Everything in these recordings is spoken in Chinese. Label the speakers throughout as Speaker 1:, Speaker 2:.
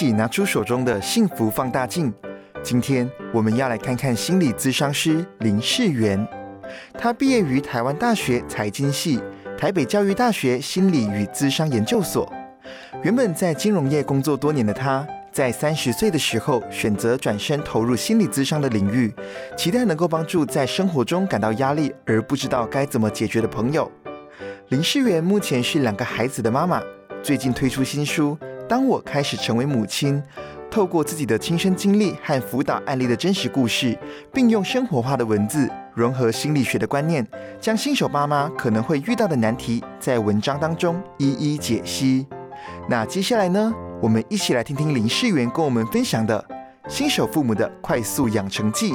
Speaker 1: 起拿出手中的幸福放大镜。今天我们要来看看心理咨商师林世元。他毕业于台湾大学财经系、台北教育大学心理与咨商研究所。原本在金融业工作多年的他，在三十岁的时候选择转身投入心理咨商的领域，期待能够帮助在生活中感到压力而不知道该怎么解决的朋友。林世元目前是两个孩子的妈妈，最近推出新书《当我开始成为母亲》。透过自己的亲身经历和辅导案例的真实故事，并用生活化的文字融合心理学的观念，将新手爸妈可能会遇到的难题在文章当中一一解析。那接下来呢，我们一起来听听林世元跟我们分享的新手父母的快速养成记。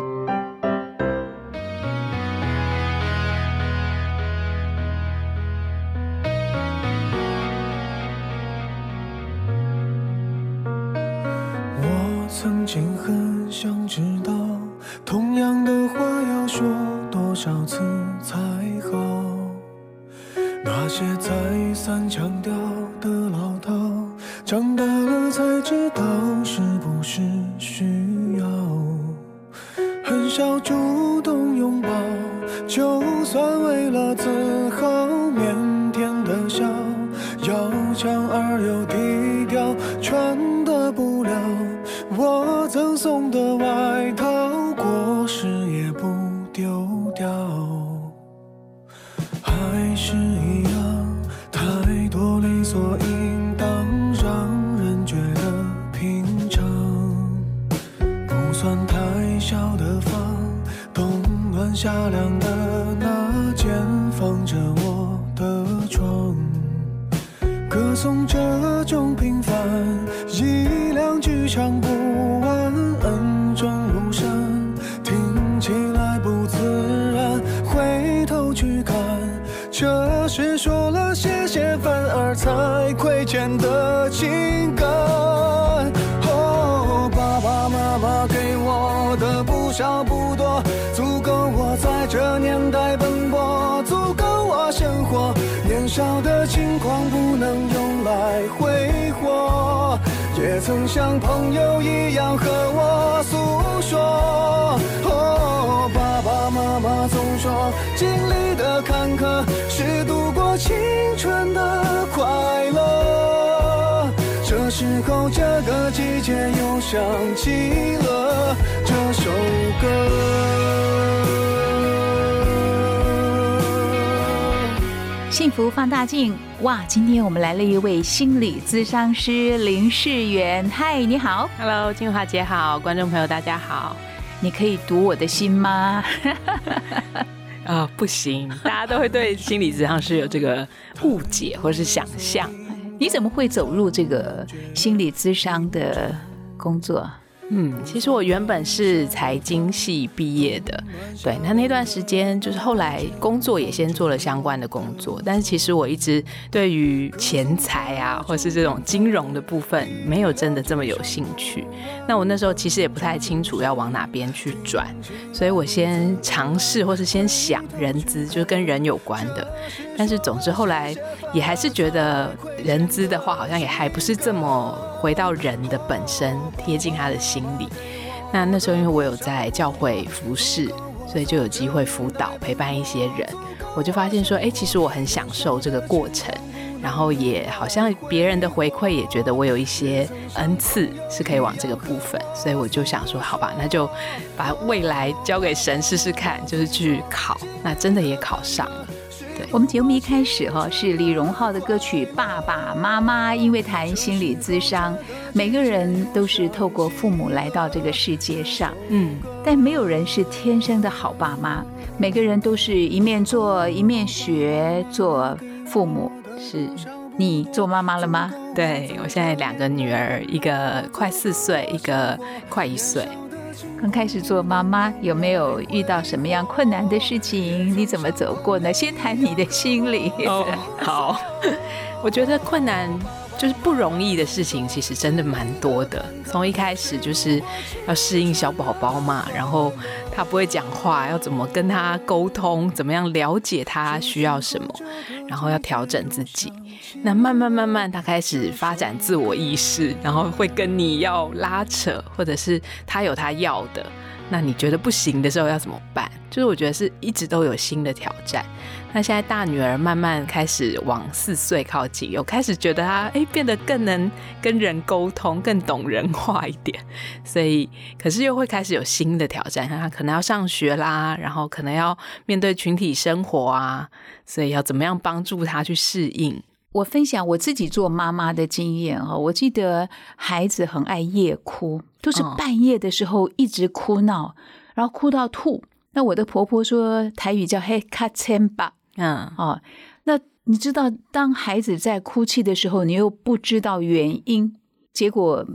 Speaker 2: 像朋友一样和我诉说。哦，爸爸妈妈总说，经历的坎坷是度过。青春的快乐，这时候这个季节又想起了这首歌。
Speaker 3: 幸福放大镜，哇！今天我们来了一位心理咨商师林世元。嗨，你好
Speaker 4: ，Hello，金华姐好，观众朋友大家好。
Speaker 3: 你可以读我的心吗？
Speaker 4: 啊，不行！大家都会对心理咨商师有这个误解或是想象。
Speaker 3: 你怎么会走入这个心理咨商的工作？
Speaker 4: 嗯，其实我原本是财经系毕业的，对，那那段时间就是后来工作也先做了相关的工作，但是其实我一直对于钱财啊，或是这种金融的部分没有真的这么有兴趣。那我那时候其实也不太清楚要往哪边去转，所以我先尝试或是先想人资，就是跟人有关的。但是总之后来也还是觉得人资的话，好像也还不是这么回到人的本身，贴近他的心理。那那时候因为我有在教会服侍，所以就有机会辅导陪伴一些人。我就发现说，哎，其实我很享受这个过程，然后也好像别人的回馈也觉得我有一些恩赐是可以往这个部分，所以我就想说，好吧，那就把未来交给神试试看，就是去考。那真的也考上了。
Speaker 3: 我们节目一开始哈是李荣浩的歌曲《爸爸妈妈》，因为谈心理咨商，每个人都是透过父母来到这个世界上，嗯，但没有人是天生的好爸妈，每个人都是一面做一面学做父母，
Speaker 4: 是。
Speaker 3: 你做妈妈了吗？
Speaker 4: 对我现在两个女儿，一个快四岁，一个快一岁。
Speaker 3: 刚开始做妈妈，有没有遇到什么样困难的事情？你怎么走过呢？先谈你的心理。
Speaker 4: 哦，好，我觉得困难。就是不容易的事情，其实真的蛮多的。从一开始就是要适应小宝宝嘛，然后他不会讲话，要怎么跟他沟通，怎么样了解他需要什么，然后要调整自己。那慢慢慢慢，他开始发展自我意识，然后会跟你要拉扯，或者是他有他要的。那你觉得不行的时候要怎么办？就是我觉得是一直都有新的挑战。那现在大女儿慢慢开始往四岁靠近，有开始觉得她哎变得更能跟人沟通，更懂人话一点。所以可是又会开始有新的挑战，她可能要上学啦，然后可能要面对群体生活啊，所以要怎么样帮助她去适应？
Speaker 3: 我分享我自己做妈妈的经验哈，我记得孩子很爱夜哭，都是半夜的时候一直哭闹，然后哭到吐。那我的婆婆说台语叫嘿卡千吧，嗯哦，那你知道当孩子在哭泣的时候，你又不知道原因，结果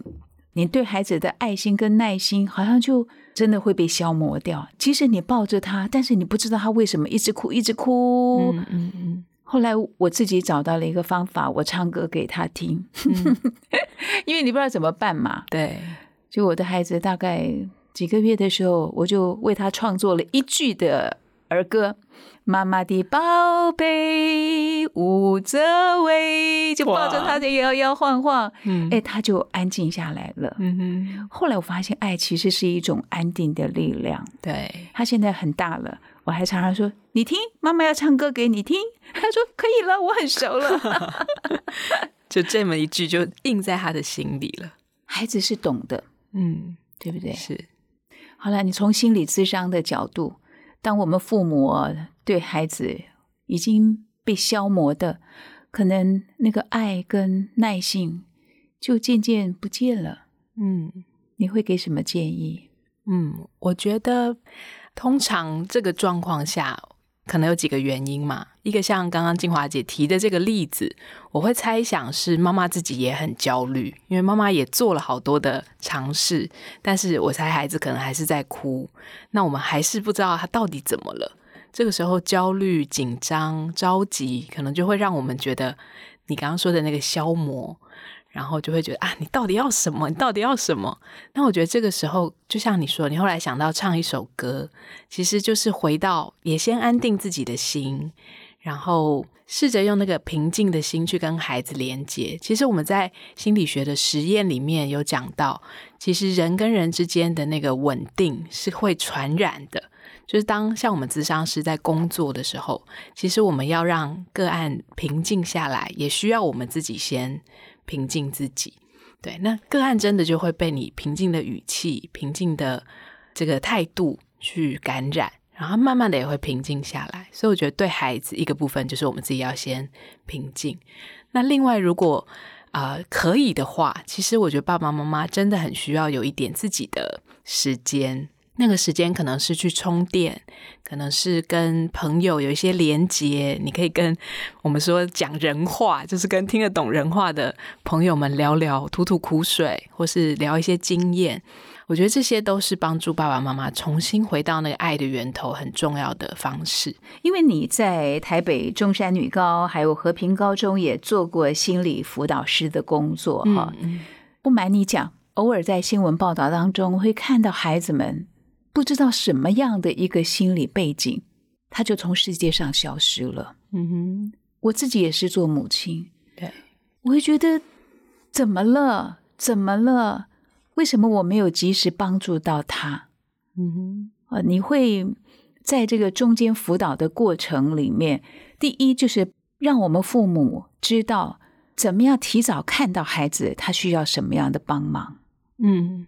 Speaker 3: 你对孩子的爱心跟耐心好像就真的会被消磨掉。即使你抱着他，但是你不知道他为什么一直哭，一直哭。嗯嗯嗯。后来我自己找到了一个方法，我唱歌给他听，因为你不知道怎么办嘛。
Speaker 4: 对，
Speaker 3: 就我的孩子大概几个月的时候，我就为他创作了一句的儿歌：“妈妈的宝贝捂着胃”，就抱着他的摇摇晃晃，嗯哎，他就安静下来了。嗯哼。后来我发现，爱其实是一种安定的力量。
Speaker 4: 对，
Speaker 3: 他现在很大了。我还常常说：“你听，妈妈要唱歌给你听。”他说：“可以了，我很熟了。”
Speaker 4: 就这么一句，就印在他的心里了。
Speaker 3: 孩子是懂的，嗯，对不对？
Speaker 4: 是。
Speaker 3: 好了，你从心理智商的角度，当我们父母对孩子已经被消磨的，可能那个爱跟耐性就渐渐不见了。嗯，你会给什么建议？
Speaker 4: 嗯，我觉得。通常这个状况下，可能有几个原因嘛。一个像刚刚静华姐提的这个例子，我会猜想是妈妈自己也很焦虑，因为妈妈也做了好多的尝试，但是我猜孩子可能还是在哭。那我们还是不知道他到底怎么了。这个时候焦虑、紧张、着急，可能就会让我们觉得你刚刚说的那个消磨。然后就会觉得啊，你到底要什么？你到底要什么？那我觉得这个时候，就像你说，你后来想到唱一首歌，其实就是回到也先安定自己的心，然后试着用那个平静的心去跟孩子连接。其实我们在心理学的实验里面有讲到，其实人跟人之间的那个稳定是会传染的。就是当像我们咨商师在工作的时候，其实我们要让个案平静下来，也需要我们自己先。平静自己，对，那个案真的就会被你平静的语气、平静的这个态度去感染，然后慢慢的也会平静下来。所以我觉得对孩子一个部分就是我们自己要先平静。那另外，如果啊可以的话，其实我觉得爸爸妈妈真的很需要有一点自己的时间。那个时间可能是去充电，可能是跟朋友有一些连接，你可以跟我们说讲人话，就是跟听得懂人话的朋友们聊聊，吐吐苦水，或是聊一些经验。我觉得这些都是帮助爸爸妈妈重新回到那个爱的源头很重要的方式。
Speaker 3: 因为你在台北中山女高还有和平高中也做过心理辅导师的工作，哈，不瞒你讲，偶尔在新闻报道当中会看到孩子们。不知道什么样的一个心理背景，他就从世界上消失了。嗯哼，我自己也是做母亲，
Speaker 4: 对，
Speaker 3: 我会觉得怎么了？怎么了？为什么我没有及时帮助到他？嗯哼，啊，你会在这个中间辅导的过程里面，第一就是让我们父母知道怎么样提早看到孩子他需要什么样的帮忙。嗯。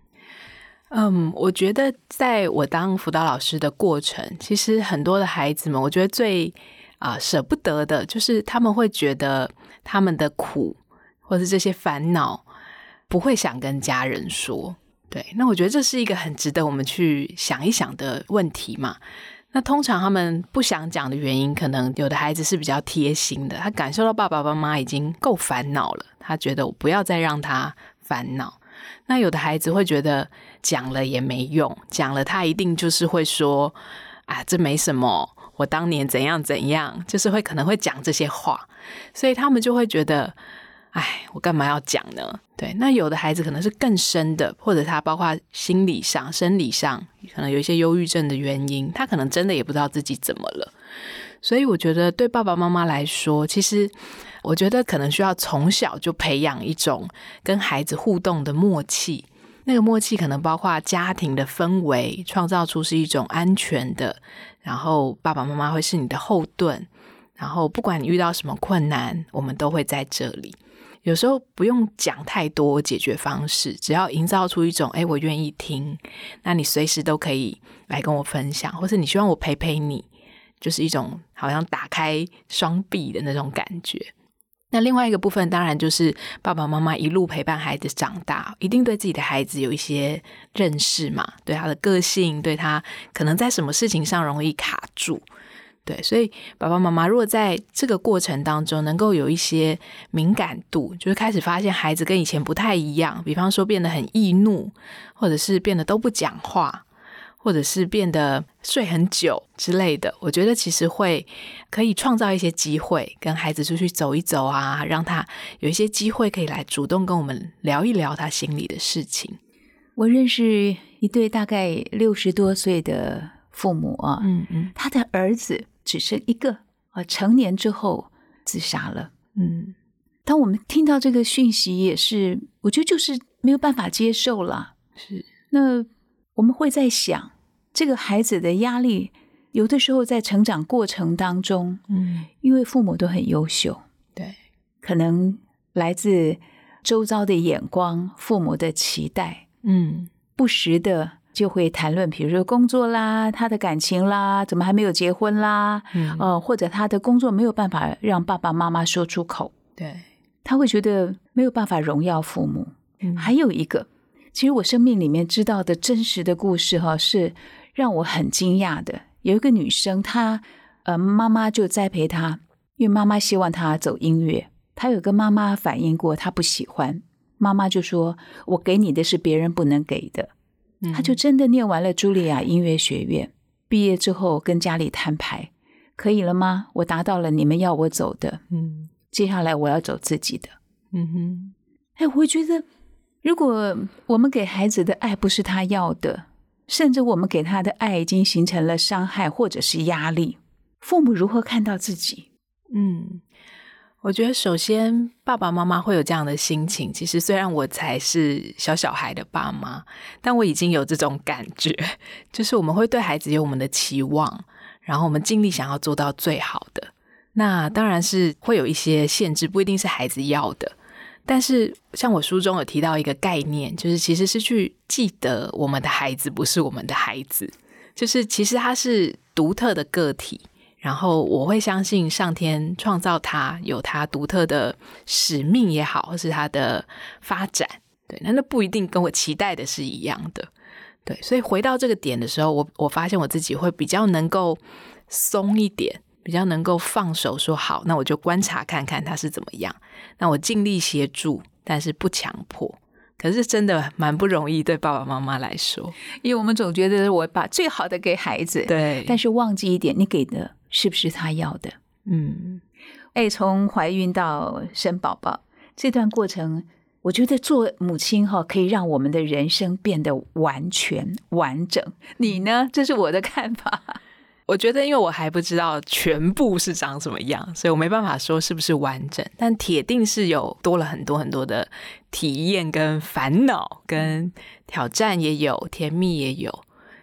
Speaker 4: 嗯，我觉得在我当辅导老师的过程，其实很多的孩子们，我觉得最啊舍不得的，就是他们会觉得他们的苦或者这些烦恼不会想跟家人说。对，那我觉得这是一个很值得我们去想一想的问题嘛。那通常他们不想讲的原因，可能有的孩子是比较贴心的，他感受到爸爸妈妈已经够烦恼了，他觉得我不要再让他烦恼。那有的孩子会觉得讲了也没用，讲了他一定就是会说啊，这没什么，我当年怎样怎样，就是会可能会讲这些话，所以他们就会觉得。哎，我干嘛要讲呢？对，那有的孩子可能是更深的，或者他包括心理上、生理上，可能有一些忧郁症的原因，他可能真的也不知道自己怎么了。所以我觉得，对爸爸妈妈来说，其实我觉得可能需要从小就培养一种跟孩子互动的默契。那个默契可能包括家庭的氛围，创造出是一种安全的，然后爸爸妈妈会是你的后盾，然后不管你遇到什么困难，我们都会在这里。有时候不用讲太多解决方式，只要营造出一种“哎，我愿意听”，那你随时都可以来跟我分享，或是你希望我陪陪你，就是一种好像打开双臂的那种感觉。那另外一个部分，当然就是爸爸妈妈一路陪伴孩子长大，一定对自己的孩子有一些认识嘛，对他的个性，对他可能在什么事情上容易卡住。对，所以爸爸妈妈如果在这个过程当中能够有一些敏感度，就是开始发现孩子跟以前不太一样，比方说变得很易怒，或者是变得都不讲话，或者是变得睡很久之类的，我觉得其实会可以创造一些机会，跟孩子出去走一走啊，让他有一些机会可以来主动跟我们聊一聊他心里的事情。
Speaker 3: 我认识一对大概六十多岁的父母啊，嗯嗯，他的儿子。只剩一个啊，成年之后自杀了。嗯，当我们听到这个讯息，也是我觉得就是没有办法接受了。
Speaker 4: 是，
Speaker 3: 那我们会在想，这个孩子的压力，有的时候在成长过程当中，嗯，因为父母都很优秀，
Speaker 4: 对，
Speaker 3: 可能来自周遭的眼光、父母的期待，嗯，不时的。就会谈论，比如说工作啦，他的感情啦，怎么还没有结婚啦？嗯，呃，或者他的工作没有办法让爸爸妈妈说出口，
Speaker 4: 对，
Speaker 3: 他会觉得没有办法荣耀父母。嗯，还有一个，其实我生命里面知道的真实的故事哈，是让我很惊讶的。有一个女生，她呃，妈妈就栽培她，因为妈妈希望她走音乐，她有跟妈妈反映过，她不喜欢，妈妈就说：“我给你的是别人不能给的。”她就真的念完了茱莉亚音乐学院，毕业之后跟家里摊牌，可以了吗？我达到了你们要我走的，嗯，接下来我要走自己的，嗯哼。哎，我觉得，如果我们给孩子的爱不是他要的，甚至我们给他的爱已经形成了伤害或者是压力，父母如何看到自己？嗯。
Speaker 4: 我觉得，首先爸爸妈妈会有这样的心情。其实，虽然我才是小小孩的爸妈，但我已经有这种感觉，就是我们会对孩子有我们的期望，然后我们尽力想要做到最好的。那当然是会有一些限制，不一定是孩子要的。但是，像我书中有提到一个概念，就是其实是去记得我们的孩子不是我们的孩子，就是其实他是独特的个体。然后我会相信上天创造他有他独特的使命也好，或是他的发展，对，那那不一定跟我期待的是一样的，对，所以回到这个点的时候，我我发现我自己会比较能够松一点，比较能够放手说好，那我就观察看看他是怎么样，那我尽力协助，但是不强迫。可是真的蛮不容易，对爸爸妈妈来说，
Speaker 3: 因为我们总觉得我把最好的给孩子，
Speaker 4: 对，
Speaker 3: 但是忘记一点，你给的是不是他要的？嗯，哎，从怀孕到生宝宝这段过程，我觉得做母亲哈，可以让我们的人生变得完全完整。你呢？这是我的看法。
Speaker 4: 我觉得，因为我还不知道全部是长什么样，所以我没办法说是不是完整。但铁定是有多了很多很多的体验、跟烦恼、跟挑战，也有甜蜜，也有。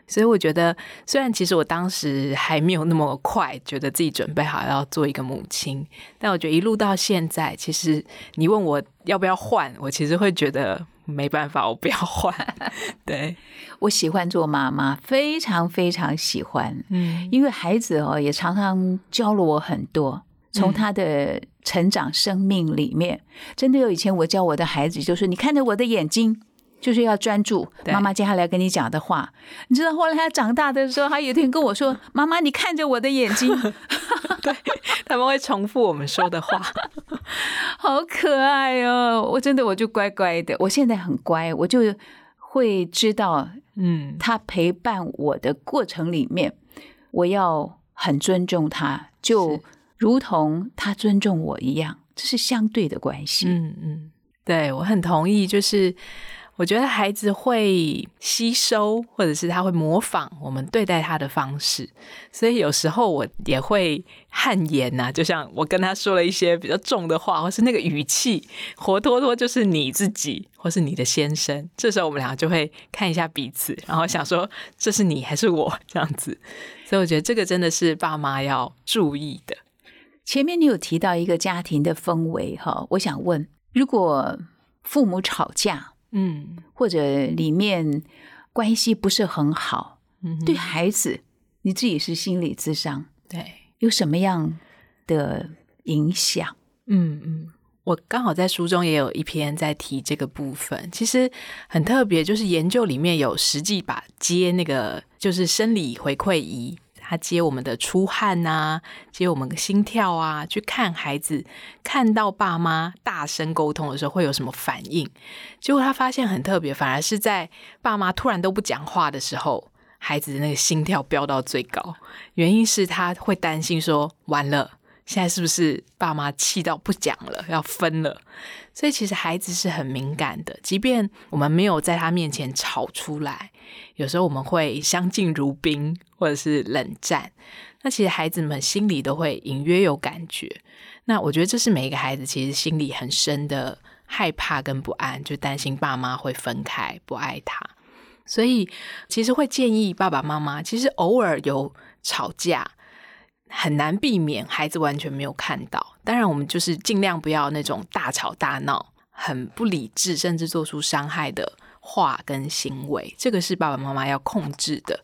Speaker 4: 所以我觉得，虽然其实我当时还没有那么快觉得自己准备好要做一个母亲，但我觉得一路到现在，其实你问我要不要换，我其实会觉得没办法，我不要换。对
Speaker 3: 我喜欢做妈妈，非常非常喜欢。嗯，因为孩子哦，也常常教了我很多，从他的成长生命里面，真的有以前我教我的孩子，就是你看着我的眼睛。就是要专注妈妈接下来跟你讲的话。你知道后来他长大的时候，他有一天跟我说：“妈妈，你看着我的眼睛。”
Speaker 4: 对，他们会重复我们说的话，
Speaker 3: 好可爱哦！我真的我就乖乖的，我现在很乖，我就会知道，嗯，他陪伴我的过程里面，我要很尊重他，就如同他尊重我一样，这是相对的关系。
Speaker 4: 嗯嗯，对我很同意，就是。我觉得孩子会吸收，或者是他会模仿我们对待他的方式，所以有时候我也会汗颜呐。就像我跟他说了一些比较重的话，或是那个语气，活脱脱就是你自己，或是你的先生。这时候我们俩就会看一下彼此，然后想说这是你还是我 这样子。所以我觉得这个真的是爸妈要注意的。
Speaker 3: 前面你有提到一个家庭的氛围哈，我想问，如果父母吵架？嗯，或者里面关系不是很好，嗯，对孩子，你自己是心理智商，
Speaker 4: 对，
Speaker 3: 有什么样的影响？
Speaker 4: 嗯嗯，我刚好在书中也有一篇在提这个部分，其实很特别，就是研究里面有实际把接那个就是生理回馈仪。他接我们的出汗呐，接我们的心跳啊，去看孩子看到爸妈大声沟通的时候会有什么反应。结果他发现很特别，反而是在爸妈突然都不讲话的时候，孩子的那个心跳飙到最高。原因是他会担心说，完了。现在是不是爸妈气到不讲了，要分了？所以其实孩子是很敏感的，即便我们没有在他面前吵出来，有时候我们会相敬如宾，或者是冷战。那其实孩子们心里都会隐约有感觉。那我觉得这是每一个孩子其实心里很深的害怕跟不安，就担心爸妈会分开，不爱他。所以其实会建议爸爸妈妈，其实偶尔有吵架。很难避免孩子完全没有看到。当然，我们就是尽量不要那种大吵大闹、很不理智，甚至做出伤害的话跟行为。这个是爸爸妈妈要控制的。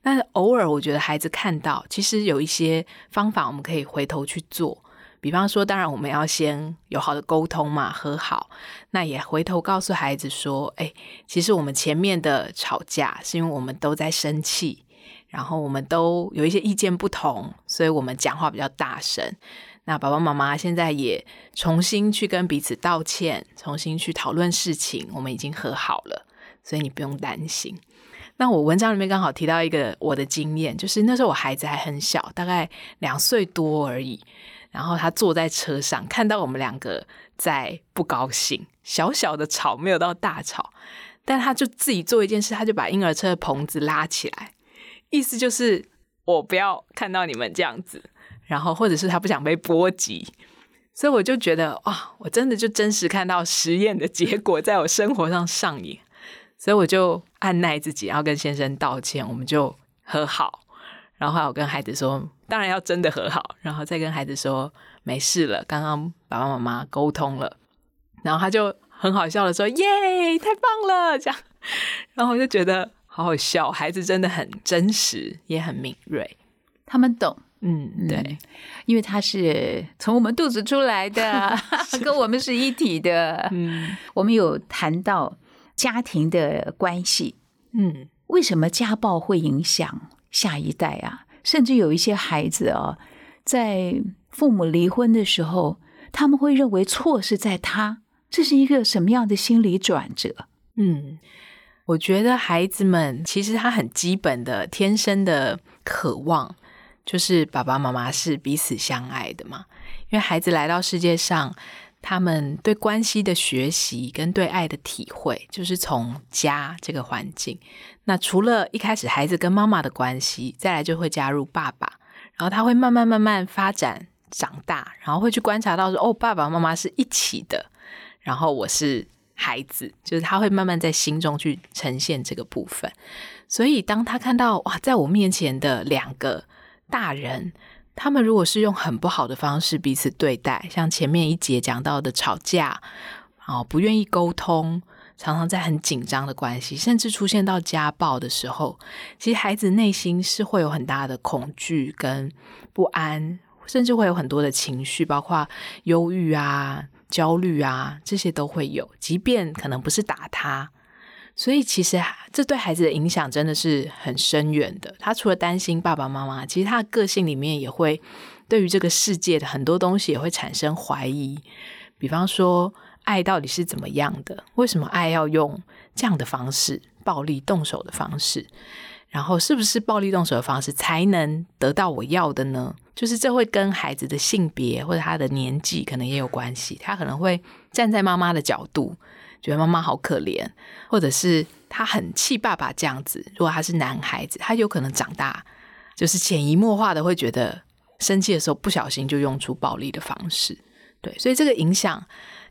Speaker 4: 但偶尔，我觉得孩子看到，其实有一些方法我们可以回头去做。比方说，当然我们要先有好的沟通嘛，和好。那也回头告诉孩子说：“哎，其实我们前面的吵架是因为我们都在生气。”然后我们都有一些意见不同，所以我们讲话比较大声。那爸爸妈妈现在也重新去跟彼此道歉，重新去讨论事情，我们已经和好了，所以你不用担心。那我文章里面刚好提到一个我的经验，就是那时候我孩子还很小，大概两岁多而已。然后他坐在车上，看到我们两个在不高兴，小小的吵，没有到大吵，但他就自己做一件事，他就把婴儿车的棚子拉起来。意思就是我不要看到你们这样子，然后或者是他不想被波及，所以我就觉得哇，我真的就真实看到实验的结果在我生活上上演，所以我就按耐自己，然后跟先生道歉，我们就和好，然后我跟孩子说，当然要真的和好，然后再跟孩子说没事了，刚刚爸爸妈妈沟通了，然后他就很好笑的说耶，太棒了，这样，然后我就觉得。好好笑，孩子真的很真实，也很敏锐，
Speaker 3: 他们懂，
Speaker 4: 嗯，对，
Speaker 3: 因为他是从我们肚子出来的，跟我们是一体的。嗯，我们有谈到家庭的关系，嗯，为什么家暴会影响下一代啊？甚至有一些孩子啊，在父母离婚的时候，他们会认为错是在他，这是一个什么样的心理转折？嗯。
Speaker 4: 我觉得孩子们其实他很基本的天生的渴望，就是爸爸妈妈是彼此相爱的嘛。因为孩子来到世界上，他们对关系的学习跟对爱的体会，就是从家这个环境。那除了一开始孩子跟妈妈的关系，再来就会加入爸爸，然后他会慢慢慢慢发展长大，然后会去观察到说，哦，爸爸妈妈是一起的，然后我是。孩子就是他会慢慢在心中去呈现这个部分，所以当他看到哇，在我面前的两个大人，他们如果是用很不好的方式彼此对待，像前面一节讲到的吵架，哦，不愿意沟通，常常在很紧张的关系，甚至出现到家暴的时候，其实孩子内心是会有很大的恐惧跟不安，甚至会有很多的情绪，包括忧郁啊。焦虑啊，这些都会有，即便可能不是打他，所以其实这对孩子的影响真的是很深远的。他除了担心爸爸妈妈，其实他的个性里面也会对于这个世界的很多东西也会产生怀疑。比方说，爱到底是怎么样的？为什么爱要用这样的方式，暴力动手的方式？然后是不是暴力动手的方式才能得到我要的呢？就是这会跟孩子的性别或者他的年纪可能也有关系。他可能会站在妈妈的角度，觉得妈妈好可怜，或者是他很气爸爸这样子。如果他是男孩子，他有可能长大就是潜移默化的会觉得生气的时候不小心就用出暴力的方式。对，所以这个影响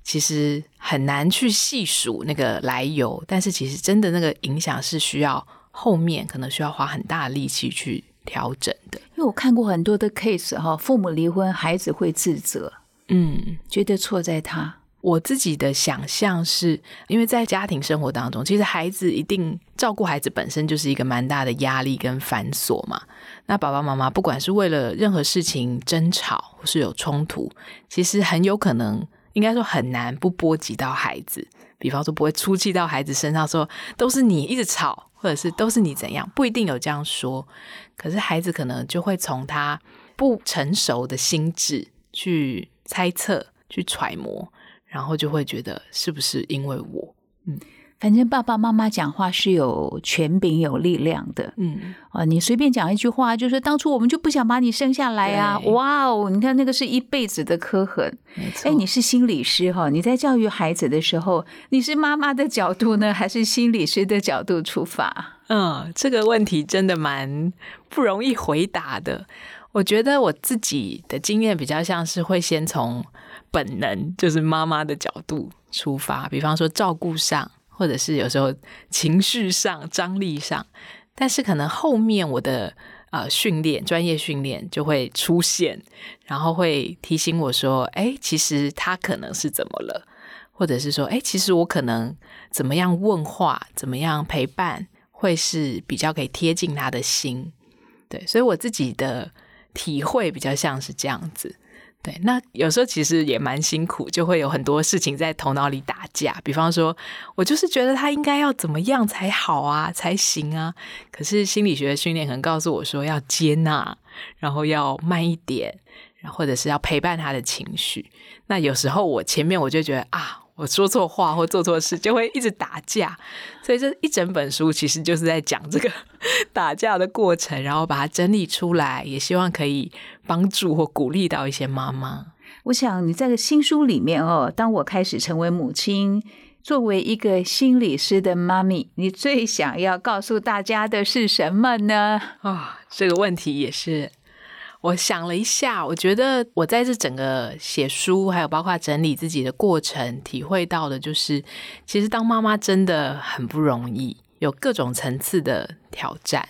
Speaker 4: 其实很难去细数那个来由，但是其实真的那个影响是需要。后面可能需要花很大的力气去调整的，
Speaker 3: 因为我看过很多的 case 哈，父母离婚，孩子会自责，嗯，觉得错在他。
Speaker 4: 我自己的想象是，因为在家庭生活当中，其实孩子一定照顾孩子本身就是一个蛮大的压力跟繁琐嘛。那爸爸妈妈不管是为了任何事情争吵或是有冲突，其实很有可能，应该说很难不波及到孩子。比方说，不会出气到孩子身上，说都是你一直吵。或者是都是你怎样，不一定有这样说，可是孩子可能就会从他不成熟的心智去猜测、去揣摩，然后就会觉得是不是因为我，
Speaker 3: 嗯。反正爸爸妈妈讲话是有权柄、有力量的，嗯啊，你随便讲一句话，就是当初我们就不想把你生下来啊！哇哦，你看那个是一辈子的刻痕。哎，你是心理师哈，你在教育孩子的时候，你是妈妈的角度呢，还是心理师的角度出发？
Speaker 4: 嗯，这个问题真的蛮不容易回答的。我觉得我自己的经验比较像是会先从本能，就是妈妈的角度出发，比方说照顾上。或者是有时候情绪上、张力上，但是可能后面我的呃训练、专业训练就会出现，然后会提醒我说：“哎，其实他可能是怎么了？”或者是说：“哎，其实我可能怎么样问话、怎么样陪伴，会是比较可以贴近他的心。”对，所以我自己的体会比较像是这样子。对，那有时候其实也蛮辛苦，就会有很多事情在头脑里打架。比方说，我就是觉得他应该要怎么样才好啊，才行啊。可是心理学的训练可能告诉我说，要接纳，然后要慢一点，或者是要陪伴他的情绪。那有时候我前面我就觉得啊。我说错话或做错事，就会一直打架，所以这一整本书其实就是在讲这个 打架的过程，然后把它整理出来，也希望可以帮助或鼓励到一些妈妈。
Speaker 3: 我想你在新书里面哦，当我开始成为母亲，作为一个心理师的妈咪，你最想要告诉大家的是什么呢？
Speaker 4: 啊，这个问题也是。我想了一下，我觉得我在这整个写书，还有包括整理自己的过程，体会到的就是，其实当妈妈真的很不容易，有各种层次的挑战。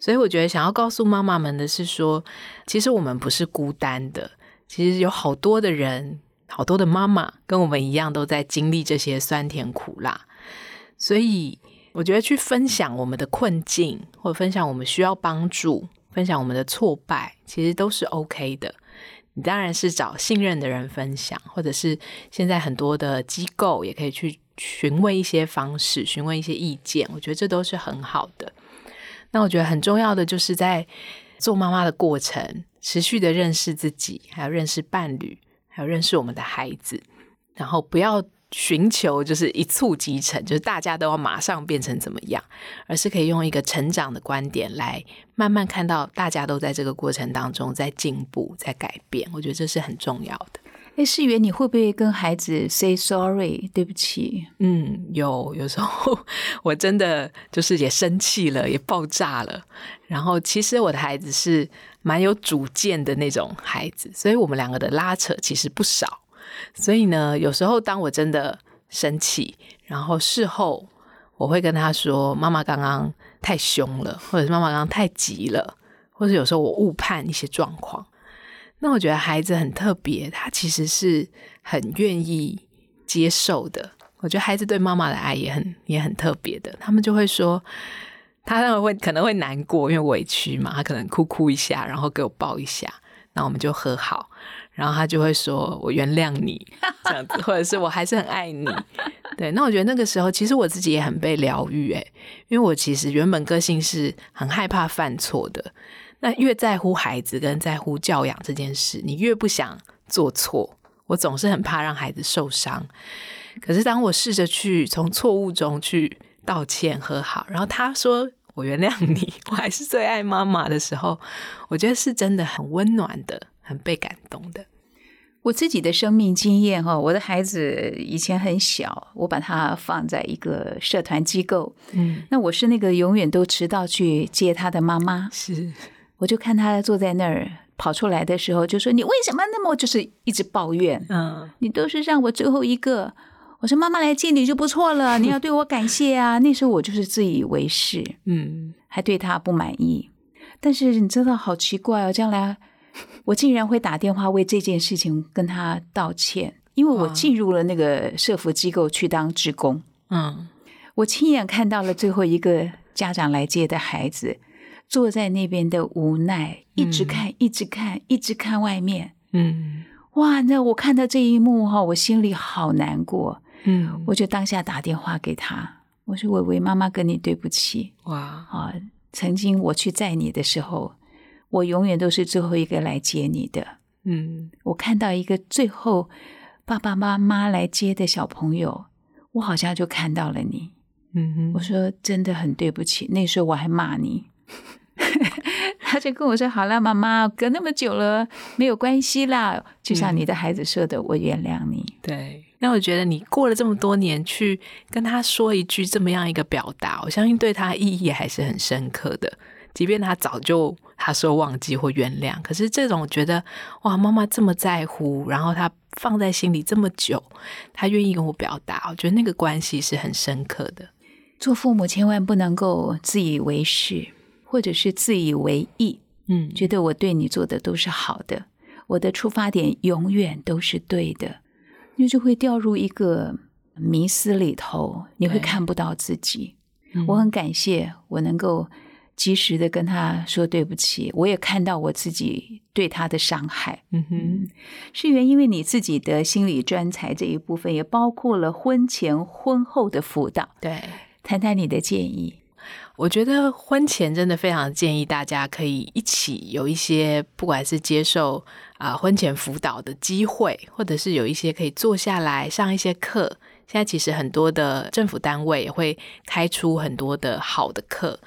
Speaker 4: 所以我觉得想要告诉妈妈们的是说，其实我们不是孤单的，其实有好多的人，好多的妈妈跟我们一样，都在经历这些酸甜苦辣。所以我觉得去分享我们的困境，或者分享我们需要帮助。分享我们的挫败，其实都是 OK 的。你当然是找信任的人分享，或者是现在很多的机构也可以去询问一些方式，询问一些意见。我觉得这都是很好的。那我觉得很重要的就是在做妈妈的过程，持续的认识自己，还有认识伴侣，还有认识我们的孩子，然后不要。寻求就是一蹴即成，就是大家都要马上变成怎么样，而是可以用一个成长的观点来慢慢看到大家都在这个过程当中在进步、在改变。我觉得这是很重要的。
Speaker 3: 哎，世源，你会不会跟孩子 say sorry？对不起。
Speaker 4: 嗯，有有时候我真的就是也生气了，也爆炸了。然后其实我的孩子是蛮有主见的那种孩子，所以我们两个的拉扯其实不少。所以呢，有时候当我真的生气，然后事后我会跟他说：“妈妈刚刚太凶了，或者是妈妈刚刚太急了，或者有时候我误判一些状况。”那我觉得孩子很特别，他其实是很愿意接受的。我觉得孩子对妈妈的爱也很也很特别的。他们就会说，他认为会可能会难过，因为委屈嘛，他可能哭哭一下，然后给我抱一下，那我们就和好。然后他就会说：“我原谅你，这样子，或者是我还是很爱你。”对，那我觉得那个时候其实我自己也很被疗愈，诶，因为我其实原本个性是很害怕犯错的。那越在乎孩子跟在乎教养这件事，你越不想做错。我总是很怕让孩子受伤。可是当我试着去从错误中去道歉和好，然后他说我原谅你，我还是最爱妈妈的时候，我觉得是真的很温暖的，很被感动的。
Speaker 3: 我自己的生命经验哈，我的孩子以前很小，我把他放在一个社团机构，嗯，那我是那个永远都迟到去接他的妈妈，
Speaker 4: 是，
Speaker 3: 我就看他坐在那儿，跑出来的时候就说：“你为什么那么就是一直抱怨？嗯，你都是让我最后一个。”我说：“妈妈来接你就不错了，你要对我感谢啊。”那时候我就是自以为是，嗯，还对他不满意。但是你知道，好奇怪哦，将来。我竟然会打电话为这件事情跟他道歉，因为我进入了那个社福机构去当职工。嗯，我亲眼看到了最后一个家长来接的孩子坐在那边的无奈，一直看，一直看，一直看外面。嗯，哇，那我看到这一幕哈，我心里好难过。嗯，我就当下打电话给他，我说：“伟伟，妈妈跟你对不起。哇，啊，曾经我去载你的时候。”我永远都是最后一个来接你的。嗯，我看到一个最后爸爸妈妈来接的小朋友，我好像就看到了你。嗯哼，我说真的很对不起，那时候我还骂你。他就跟我说：“好了，妈妈，隔那么久了，没有关系啦。就像你的孩子说的，我原谅你。”
Speaker 4: 对，那我觉得你过了这么多年去跟他说一句这么样一个表达，我相信对他意义还是很深刻的。即便他早就他说忘记或原谅，可是这种觉得哇，妈妈这么在乎，然后他放在心里这么久，他愿意跟我表达，我觉得那个关系是很深刻的。
Speaker 3: 做父母千万不能够自以为是，或者是自以为意，嗯，觉得我对你做的都是好的，我的出发点永远都是对的，你就会掉入一个迷思里头，你会看不到自己。我很感谢我能够。及时的跟他说对不起，我也看到我自己对他的伤害。嗯哼，是原因为你自己的心理专才这一部分，也包括了婚前婚后的辅导。
Speaker 4: 对，
Speaker 3: 谈谈你的建议。
Speaker 4: 我觉得婚前真的非常建议大家可以一起有一些，不管是接受啊婚前辅导的机会，或者是有一些可以坐下来上一些课。现在其实很多的政府单位也会开出很多的好的课。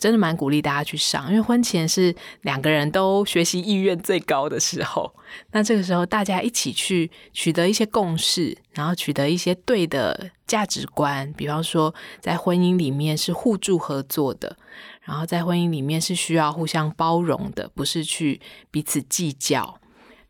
Speaker 4: 真的蛮鼓励大家去上，因为婚前是两个人都学习意愿最高的时候。那这个时候，大家一起去取得一些共识，然后取得一些对的价值观。比方说，在婚姻里面是互助合作的，然后在婚姻里面是需要互相包容的，不是去彼此计较。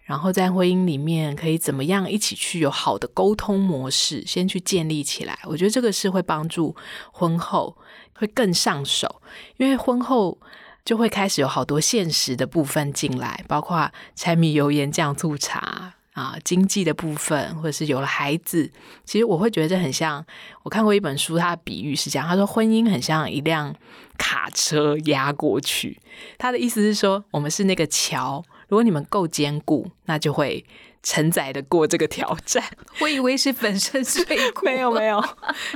Speaker 4: 然后在婚姻里面可以怎么样一起去有好的沟通模式，先去建立起来。我觉得这个是会帮助婚后。会更上手，因为婚后就会开始有好多现实的部分进来，包括柴米油盐酱醋茶啊，经济的部分，或者是有了孩子。其实我会觉得这很像，我看过一本书，它的比喻是这样，他说婚姻很像一辆卡车压过去，他的意思是说，我们是那个桥，如果你们够坚固，那就会。承载的过这个挑战，
Speaker 3: 我以为是粉身碎骨，
Speaker 4: 没有没有，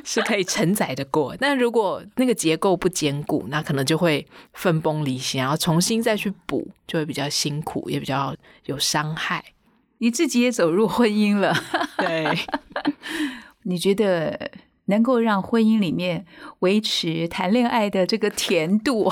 Speaker 4: 是可以承载的过。但如果那个结构不坚固，那可能就会分崩离析，然后重新再去补，就会比较辛苦，也比较有伤害。
Speaker 3: 你自己也走入婚姻了，
Speaker 4: 对？
Speaker 3: 你觉得能够让婚姻里面维持谈恋爱的这个甜度、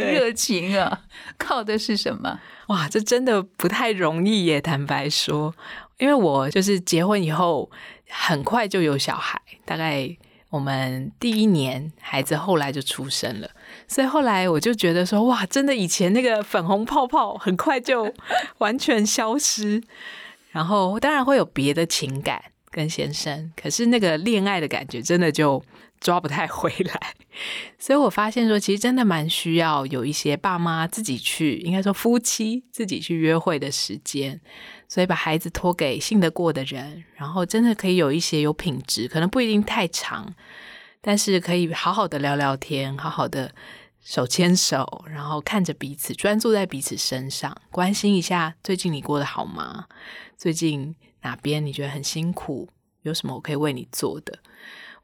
Speaker 3: 热情啊，靠的是什么？
Speaker 4: 哇，这真的不太容易耶！坦白说，因为我就是结婚以后很快就有小孩，大概我们第一年孩子后来就出生了，所以后来我就觉得说，哇，真的以前那个粉红泡泡很快就完全消失，然后当然会有别的情感跟先生，可是那个恋爱的感觉真的就。抓不太回来，所以我发现说，其实真的蛮需要有一些爸妈自己去，应该说夫妻自己去约会的时间，所以把孩子托给信得过的人，然后真的可以有一些有品质，可能不一定太长，但是可以好好的聊聊天，好好的手牵手，然后看着彼此，专注在彼此身上，关心一下最近你过得好吗？最近哪边你觉得很辛苦？有什么我可以为你做的？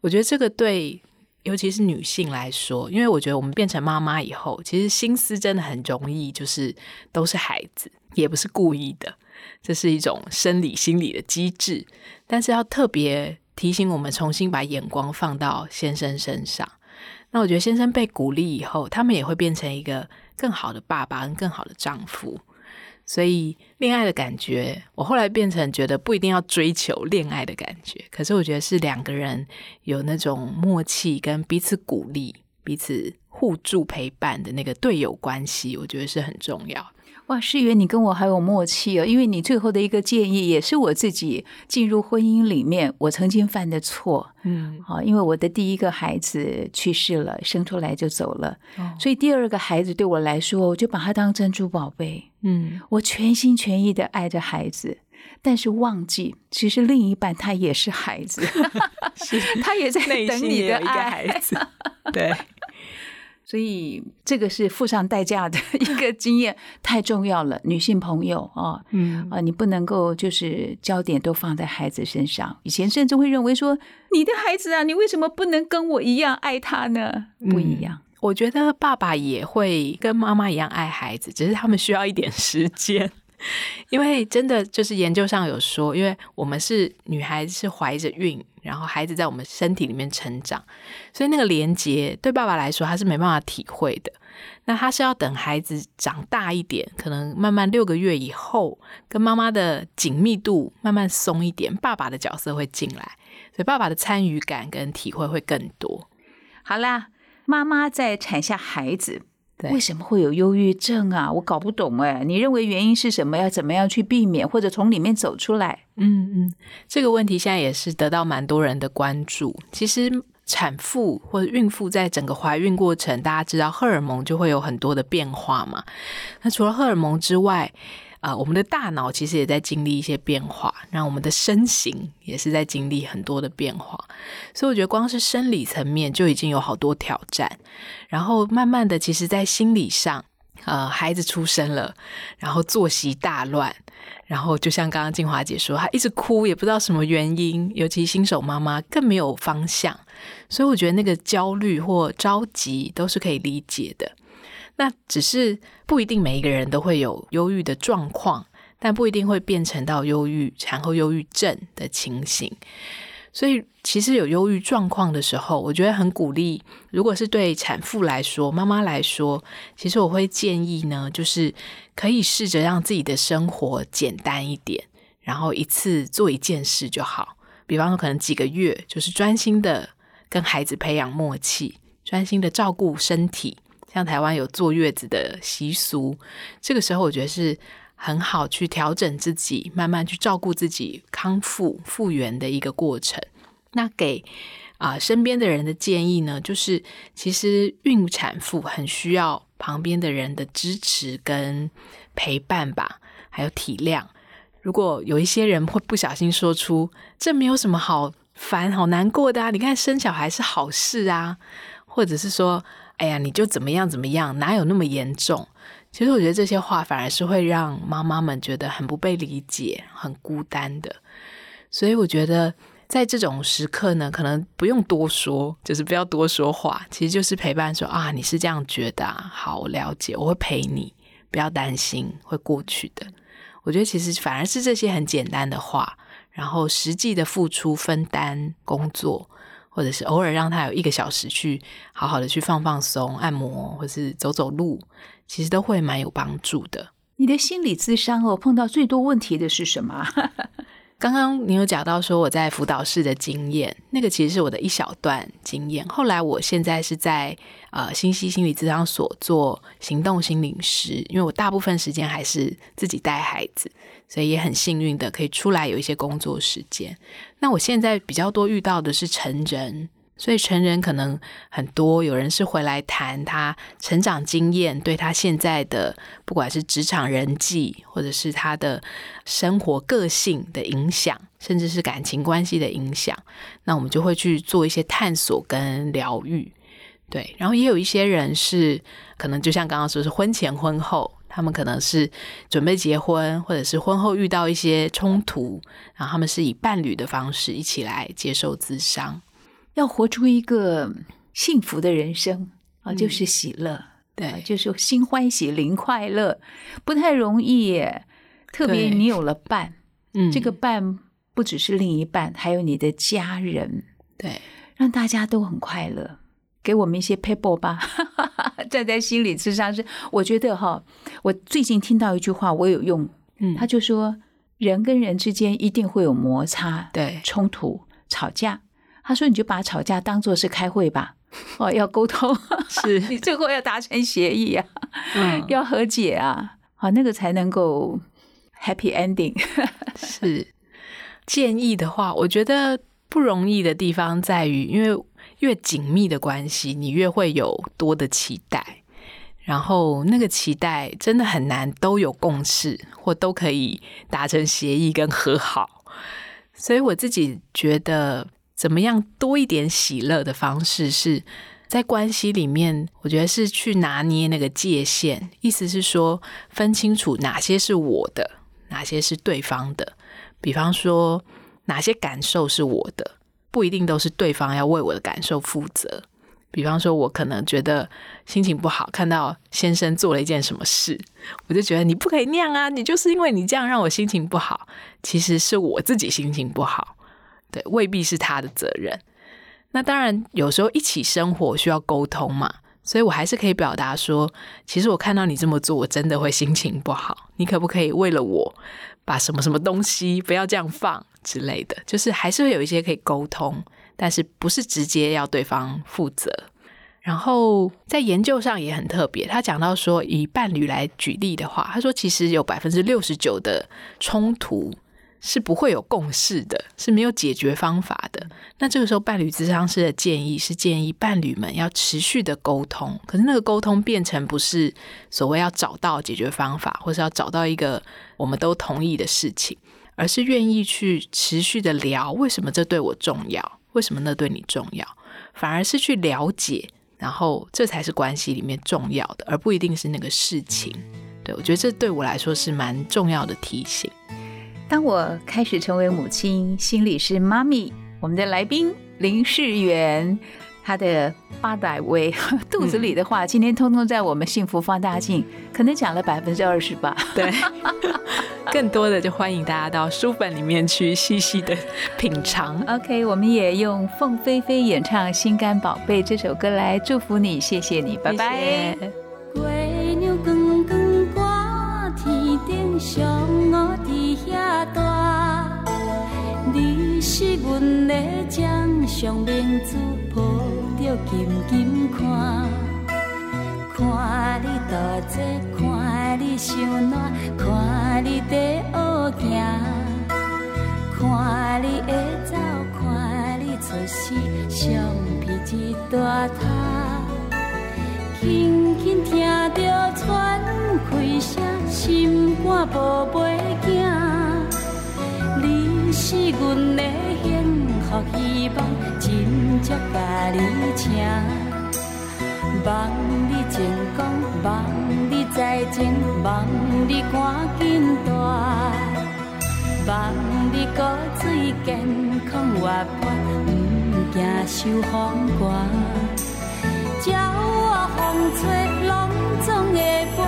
Speaker 4: 我觉得这个对，尤其是女性来说，因为我觉得我们变成妈妈以后，其实心思真的很容易，就是都是孩子，也不是故意的，这是一种生理心理的机制。但是要特别提醒我们，重新把眼光放到先生身上。那我觉得先生被鼓励以后，他们也会变成一个更好的爸爸，跟更好的丈夫。所以恋爱的感觉，我后来变成觉得不一定要追求恋爱的感觉，可是我觉得是两个人有那种默契，跟彼此鼓励、彼此互助陪伴的那个队友关系，我觉得是很重要。
Speaker 3: 哇，世源，你跟我还有默契哦，因为你最后的一个建议也是我自己进入婚姻里面我曾经犯的错，嗯，好，因为我的第一个孩子去世了，生出来就走了，所以第二个孩子对我来说，我就把他当珍珠宝贝，嗯，我全心全意的爱着孩子，但是忘记其实另一半他也是孩子，他也在等你的爱，
Speaker 4: 对。
Speaker 3: 所以这个是付上代价的 一个经验，太重要了。女性朋友啊，嗯啊，你不能够就是焦点都放在孩子身上。以前甚至会认为说，你的孩子啊，你为什么不能跟我一样爱他呢？不一样。
Speaker 4: 我觉得爸爸也会跟妈妈一样爱孩子，只是他们需要一点时间。因为真的就是研究上有说，因为我们是女孩子是怀着孕，然后孩子在我们身体里面成长，所以那个连接对爸爸来说他是没办法体会的。那他是要等孩子长大一点，可能慢慢六个月以后，跟妈妈的紧密度慢慢松一点，爸爸的角色会进来，所以爸爸的参与感跟体会会更多。
Speaker 3: 好啦，妈妈在产下孩子。为什么会有忧郁症啊？我搞不懂哎。你认为原因是什么？要怎么样去避免，或者从里面走出来？
Speaker 4: 嗯嗯，这个问题现在也是得到蛮多人的关注。其实产妇或者孕妇在整个怀孕过程，大家知道荷尔蒙就会有很多的变化嘛。那除了荷尔蒙之外，啊，我们的大脑其实也在经历一些变化，让我们的身形也是在经历很多的变化，所以我觉得光是生理层面就已经有好多挑战。然后慢慢的，其实在心理上，呃，孩子出生了，然后作息大乱，然后就像刚刚静华姐说，她一直哭，也不知道什么原因，尤其新手妈妈更没有方向，所以我觉得那个焦虑或着急都是可以理解的。那只是不一定每一个人都会有忧郁的状况，但不一定会变成到忧郁、产后忧郁症的情形。所以，其实有忧郁状况的时候，我觉得很鼓励。如果是对产妇来说、妈妈来说，其实我会建议呢，就是可以试着让自己的生活简单一点，然后一次做一件事就好。比方说，可能几个月，就是专心的跟孩子培养默契，专心的照顾身体。像台湾有坐月子的习俗，这个时候我觉得是很好去调整自己，慢慢去照顾自己康复复原的一个过程。那给啊身边的人的建议呢，就是其实孕产妇很需要旁边的人的支持跟陪伴吧，还有体谅。如果有一些人会不小心说出这没有什么好烦、好难过的啊，你看生小孩是好事啊，或者是说。哎呀，你就怎么样怎么样，哪有那么严重？其实我觉得这些话反而是会让妈妈们觉得很不被理解、很孤单的。所以我觉得在这种时刻呢，可能不用多说，就是不要多说话，其实就是陪伴说啊，你是这样觉得，好，我了解，我会陪你，不要担心，会过去的。我觉得其实反而是这些很简单的话，然后实际的付出、分担工作。或者是偶尔让他有一个小时去好好的去放放松、按摩，或是走走路，其实都会蛮有帮助的。
Speaker 3: 你的心理智商哦，碰到最多问题的是什么？
Speaker 4: 刚刚你有讲到说我在辅导室的经验，那个其实是我的一小段经验。后来我现在是在呃新溪心理咨商所做行动心理师，因为我大部分时间还是自己带孩子。所以也很幸运的可以出来有一些工作时间。那我现在比较多遇到的是成人，所以成人可能很多，有人是回来谈他成长经验对他现在的不管是职场人际，或者是他的生活个性的影响，甚至是感情关系的影响。那我们就会去做一些探索跟疗愈。对，然后也有一些人是可能就像刚刚说是婚前婚后。他们可能是准备结婚，或者是婚后遇到一些冲突，然后他们是以伴侣的方式一起来接受咨商，
Speaker 3: 要活出一个幸福的人生啊，就是喜乐，
Speaker 4: 对，
Speaker 3: 就是心欢喜灵快乐，不太容易。特别你有了伴，嗯，这个伴不只是另一半，还有你的家人，
Speaker 4: 对，
Speaker 3: 让大家都很快乐。给我们一些 paper 吧，站在心理智商是，我觉得哈，我最近听到一句话，我有用，嗯，他就说人跟人之间一定会有摩擦，
Speaker 4: 对，
Speaker 3: 冲突、吵架。他说你就把吵架当做是开会吧，哦，要沟通，
Speaker 4: 是
Speaker 3: 你最后要达成协议啊，嗯，要和解啊，好，那个才能够 happy ending。
Speaker 4: 是建议的话，我觉得不容易的地方在于，因为。越紧密的关系，你越会有多的期待，然后那个期待真的很难都有共识，或都可以达成协议跟和好。所以我自己觉得，怎么样多一点喜乐的方式，是在关系里面，我觉得是去拿捏那个界限，意思是说分清楚哪些是我的，哪些是对方的。比方说，哪些感受是我的。不一定都是对方要为我的感受负责。比方说，我可能觉得心情不好，看到先生做了一件什么事，我就觉得你不可以那样啊！你就是因为你这样让我心情不好，其实是我自己心情不好，对，未必是他的责任。那当然，有时候一起生活需要沟通嘛，所以我还是可以表达说，其实我看到你这么做，我真的会心情不好。你可不可以为了我？把什么什么东西不要这样放之类的，就是还是会有一些可以沟通，但是不是直接要对方负责。然后在研究上也很特别，他讲到说，以伴侣来举例的话，他说其实有百分之六十九的冲突。是不会有共识的，是没有解决方法的。那这个时候，伴侣咨商师的建议是建议伴侣们要持续的沟通。可是那个沟通变成不是所谓要找到解决方法，或是要找到一个我们都同意的事情，而是愿意去持续的聊为什么这对我重要，为什么那对你重要，反而是去了解，然后这才是关系里面重要的，而不一定是那个事情。对我觉得这对我来说是蛮重要的提醒。
Speaker 3: 当我开始成为母亲，心里是妈咪。我们的来宾林世元，他的八百位肚子里的话，今天通通在我们幸福放大镜，可能讲了百分之二十吧。
Speaker 4: 对，更多的就欢迎大家到书本里面去细细的品尝。
Speaker 3: OK，我们也用凤飞飞演唱《心肝宝贝》这首歌来祝福你，谢谢你，拜拜。
Speaker 5: 你是阮的掌上明珠，抱着紧紧看。看你大姐，看你伤暖，看你在学行，看你会走，看你出世，橡皮一大塔。轻轻听着喘开声，心肝宝贝囝。是阮的幸福希望，真正甲你请。望你成功，望你再情，望你赶紧大，望你骨髓健康活泼，不惊受风寒。鸟我风吹，拢总会飞，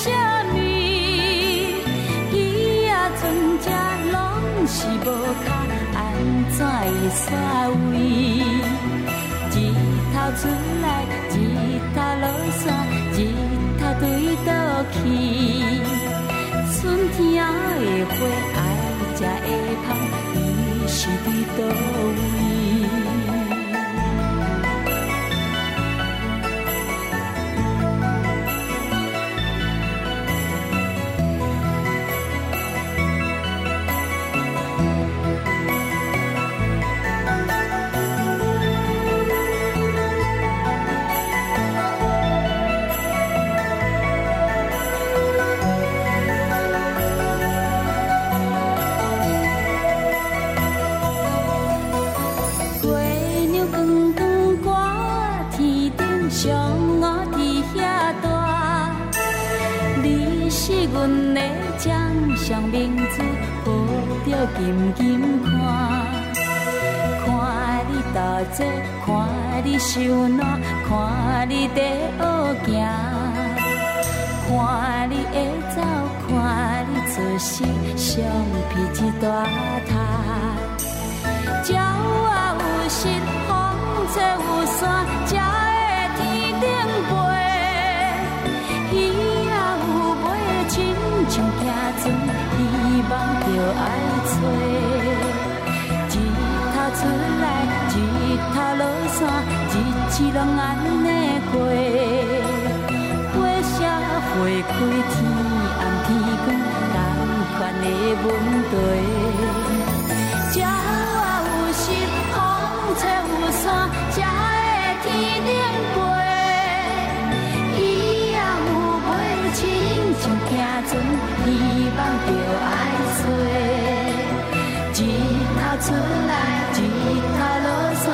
Speaker 5: 到底为什么？船只拢是无脚，安怎会煞位？日头出来，日头落山，日头对倒去。春天的花爱食会芳，伊是伫倒位？的问题。鸟啊有翅，风吹有伞，才会天顶飞。鱼啊有尾，亲像行船，希望着爱找。日头出来，日头落山，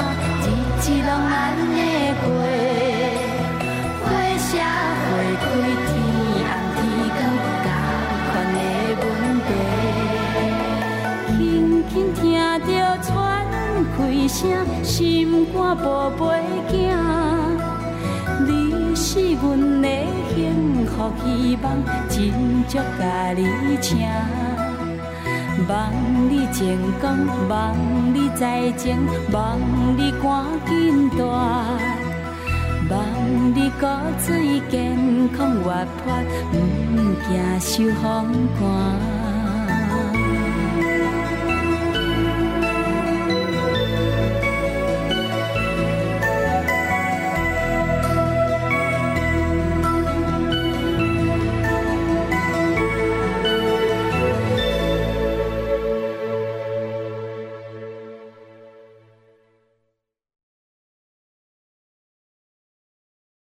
Speaker 5: 日子拢安尼过。声，心肝宝贝囝，你是阮的幸福希望，真足甲你请。望你成功，望你在前，望你赶紧大，望你骨髓健康活泼，唔惊受风寒。